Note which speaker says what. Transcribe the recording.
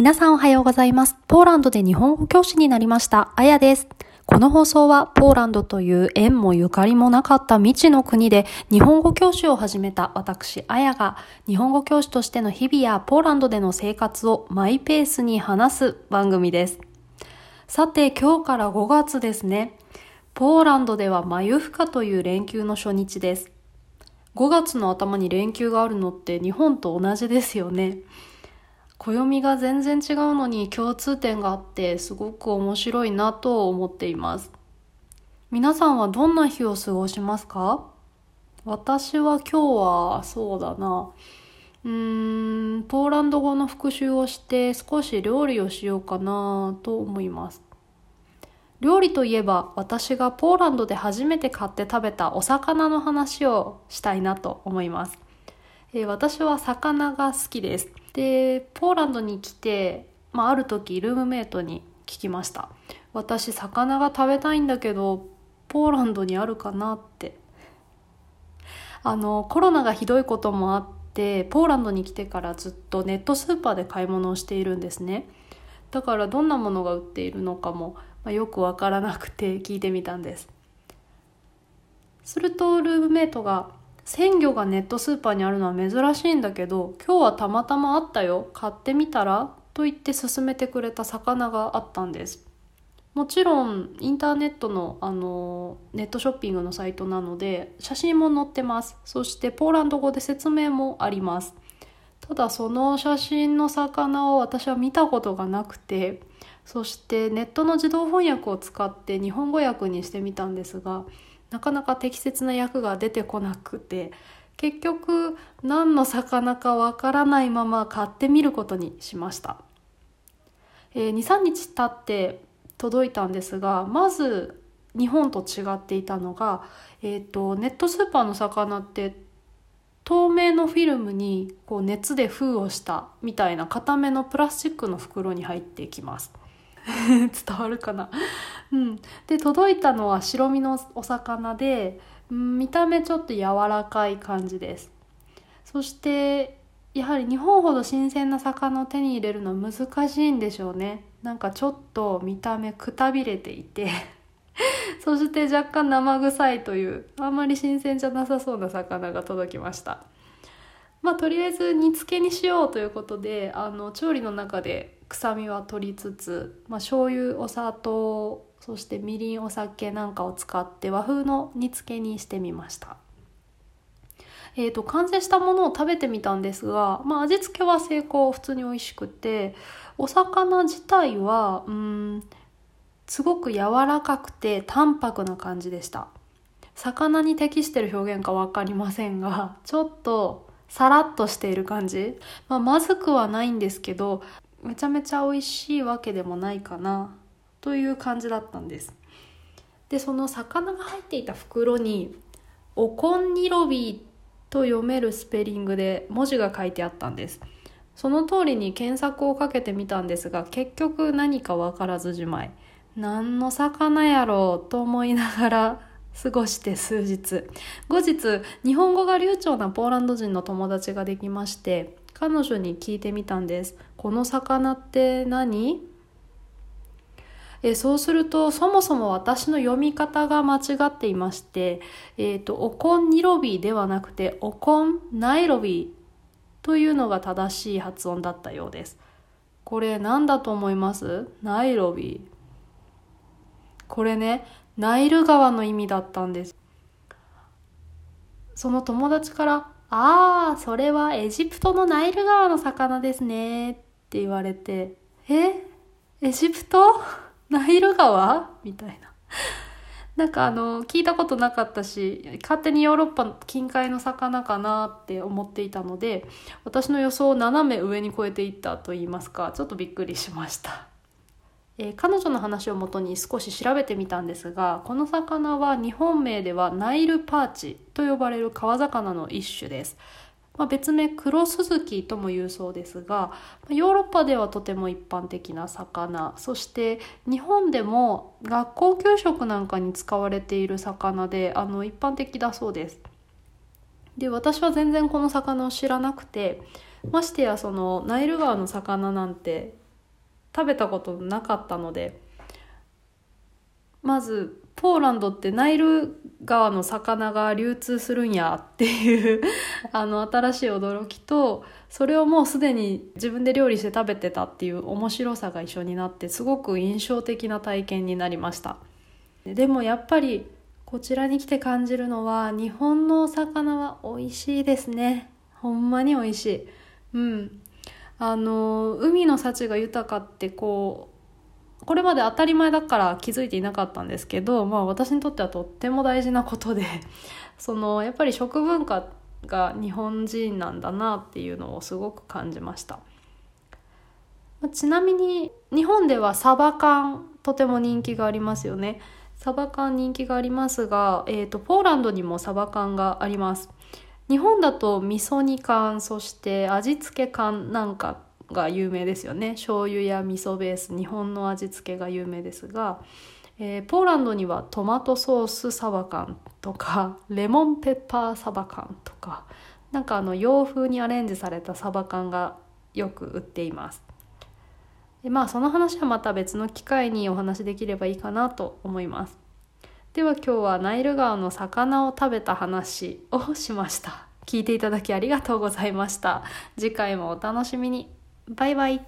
Speaker 1: 皆さんおはようございます。ポーランドで日本語教師になりました、あやです。この放送はポーランドという縁もゆかりもなかった未知の国で日本語教師を始めた私、あやが日本語教師としての日々やポーランドでの生活をマイペースに話す番組です。さて今日から5月ですね。ポーランドではマユフカという連休の初日です。5月の頭に連休があるのって日本と同じですよね。暦が全然違うのに共通点があってすごく面白いなと思っています。皆さんはどんな日を過ごしますか私は今日はそうだな。うーん、ポーランド語の復習をして少し料理をしようかなと思います。料理といえば私がポーランドで初めて買って食べたお魚の話をしたいなと思います。えー、私は魚が好きです。でポーランドに来て、まあ、ある時ルームメイトに聞きました。私魚が食べたいんだけどポーランドにあるかなって。あのコロナがひどいこともあってポーランドに来てからずっとネットスーパーで買い物をしているんですね。だからどんなものが売っているのかも、まあ、よくわからなくて聞いてみたんです。するとルームメイトが鮮魚がネットスーパーにあるのは珍しいんだけど今日はたまたまあったよ。買ってみたら？と言って勧めてくれた魚があったんです。もちろんインターネットのあのネットショッピングのサイトなので写真も載ってます。そしてポーランド語で説明もあります。ただその写真の魚を私は見たことがなくてそしてネットの自動翻訳を使って日本語訳にしてみたんですがなかなか適切な役が出てこなくて結局何の魚かわからないまま買ってみることにしました、えー、23日経って届いたんですがまず日本と違っていたのが、えーと、ネットスーパーの魚って透明のフィルムにこう熱で封をしたみたいな固めのプラスチックの袋に入ってきます。伝わるかな。うん、で届いたのは白身のお魚で、見た目ちょっと柔らかい感じです。そしてやはり日本ほど新鮮な魚を手に入れるのは難しいんでしょうね。なんかちょっと見た目くたびれていて。そして若干生臭いというあんまり新鮮じゃなさそうな魚が届きました。まあとりあえず煮付けにしようということであの調理の中で臭みは取りつつ、まあ、醤油お砂糖そしてみりんお酒なんかを使って和風の煮付けにしてみました。えーと、完成したものを食べてみたんですが、まあ、味付けは成功普通に美味しくてお魚自体はうんすごく柔らかくて淡白な感じでした。魚に適してる表現か分かりませんがちょっとさらっとしている感じ、まあ、まずくはないんですけどめちゃめちゃ美味しいわけでもないかなという感じだったんです。でその魚が入っていた袋に「おこんにろび」と読めるスペリングで文字が書いてあったんです。その通りに検索をかけてみたんですが結局何か分からずじまい。何の魚やろうと思いながら過ごして数日。後日日本語が流暢なポーランド人の友達ができまして彼女に聞いてみたんです。この魚って何？えそうするとそもそも私の読み方が間違っていまして、えーと、おこんニロビーではなくておこんナイロビーというのが正しい発音だったようです。これ何だと思います？ナイロビー。これねナイル川の意味だったんです。その友達から「ああそれはエジプトのナイル川の魚ですね」って言われて「え？エジプト？ナイル川？みたいな。なんかあの、聞いたことなかったし、勝手にヨーロッパ近海の魚かなって思っていたので、私の予想を斜め上に超えていったと言いますか、ちょっとびっくりしました。えー、彼女の話をもとに少し調べてみたんですが、この魚は日本名ではナイルパーチと呼ばれる川魚の一種です。まあ、別名黒スズキとも言うそうですがヨーロッパではとても一般的な魚そして日本でも学校給食なんかに使われている魚であの一般的だそうです。で私は全然この魚を知らなくてましてやそのナイル川の魚なんて食べたことなかったのでまずポーランドってナイル川の魚が流通するんやっていう あの新しい驚きとそれをもうすでに自分で料理して食べてたっていう面白さが一緒になってすごく印象的な体験になりました。でもやっぱりこちらに来て感じるのは日本のお魚は美味しいですね。ほんまに美味しい。うん。あの海の幸が豊かってこうこれまで当たり前だから気づいていなかったんですけど、まあ、私にとってはとっても大事なことで そのやっぱり食文化が日本人なんだなっていうのをすごく感じました。ちなみに日本ではサバ缶とても人気がありますよね。サバ缶人気がありますが、えーと、ポーランドにもサバ缶があります。日本だと味噌煮缶そして味付け缶なんかが有名ですよね。醤油や味噌ベース日本の味付けが有名ですが、えー、ポーランドにはトマトソースサバ缶とか レモンペッパーサバ缶とかなんかあの洋風にアレンジされたサバ缶がよく売っています。でまあその話はまた別の機会にお話しできればいいかなと思います。では今日はナイル川の魚を食べた話をしました。聞いていただきありがとうございました。次回もお楽しみに。バイバイ。